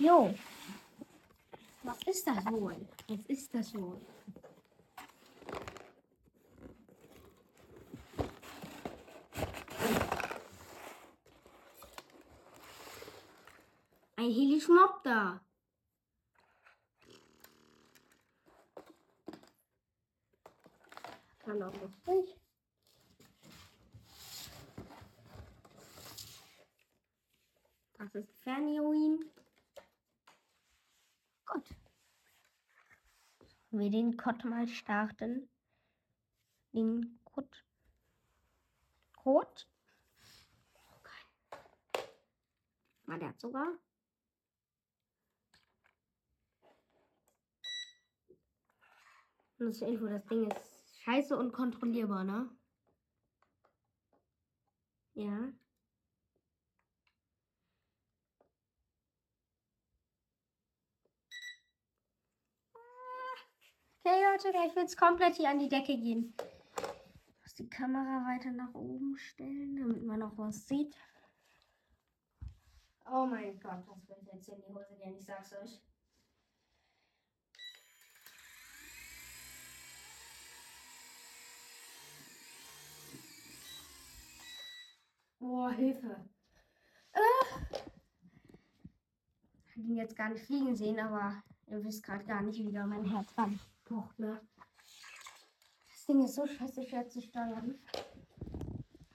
Jo. Was ist das wohl? Was ist das wohl? Ein Helischmopp da. Kann auch durch. Das ist Fernheroin. Gut. Wir den Code mal starten. Den Code. Code. Okay. Mal der hat sogar. Das zur Info, das Ding ist scheiße und kontrollierbar, ne? Ja. Okay, Leute, ich will jetzt komplett hier an die Decke gehen. Ich muss die Kamera weiter nach oben stellen, damit man noch was sieht. Oh mein Gott, das wird jetzt in die Hose gehen, ich sag's euch. Boah, Hilfe. Äh. Ich habe ihn jetzt gar nicht fliegen sehen, aber ihr wisst gerade gar nicht, wie da mein Herz anpocht, ne? Das Ding ist so scheiße schwer zu steuern.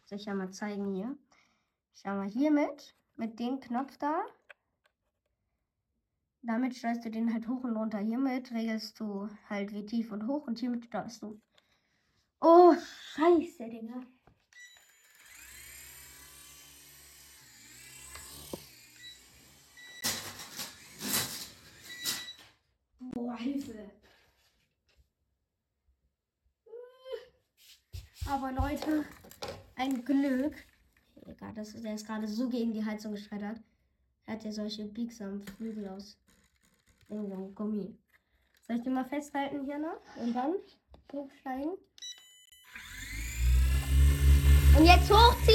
Soll ich ja mal zeigen hier. Schau mal hier mit, mit dem Knopf da. Damit steuerst du den halt hoch und runter. Hiermit regelst du halt wie tief und hoch und hiermit steuerst du. Oh, scheiße, Digga. Boah, Hilfe. Aber Leute, ein Glück. Egal, das, der ist gerade so gegen die Heizung geschreddert. Er hat ja solche biegsamen Flügel aus irgendeinem Gummi. Soll ich den mal festhalten hier noch? Und dann hochsteigen. Und jetzt hochziehen.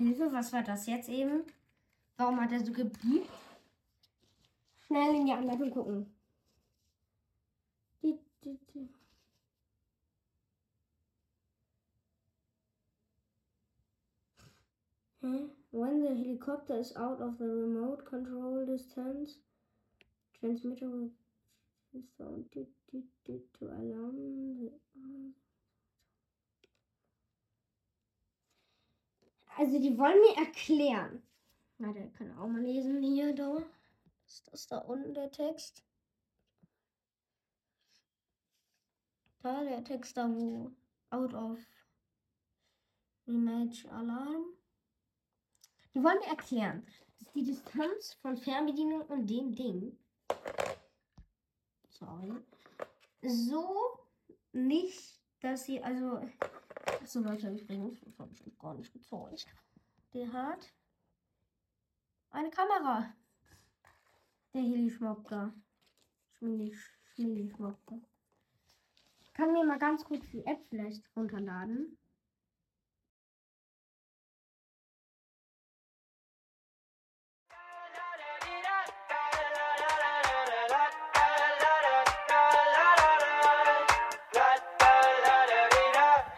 Hilfe, was war das jetzt eben? Warum hat er so gebiebt? Schnell in die Anleitung gucken. Hä? When the helicopter is out of the remote control distance, transmitter will to, to alarm the Also die wollen mir erklären. Na, der kann auch mal lesen hier, da. Ist das da unten der Text? Da der Text da, wo out of image alarm. Die wollen mir erklären, dass die Distanz von Fernbedienung und dem Ding, sorry, so nicht, dass sie, also so Leute übrigens, das habe ich gar nicht gezeigt. Der hat eine Kamera. Der Heli-Schmocker. Schmilli-Schmocker. Ich kann mir mal ganz kurz die App vielleicht runterladen.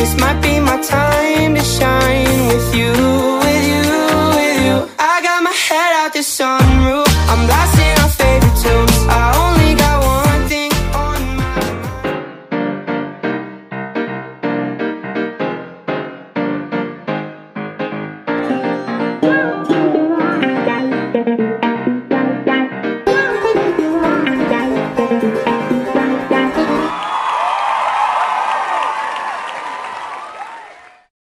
this might be my time to shine with you.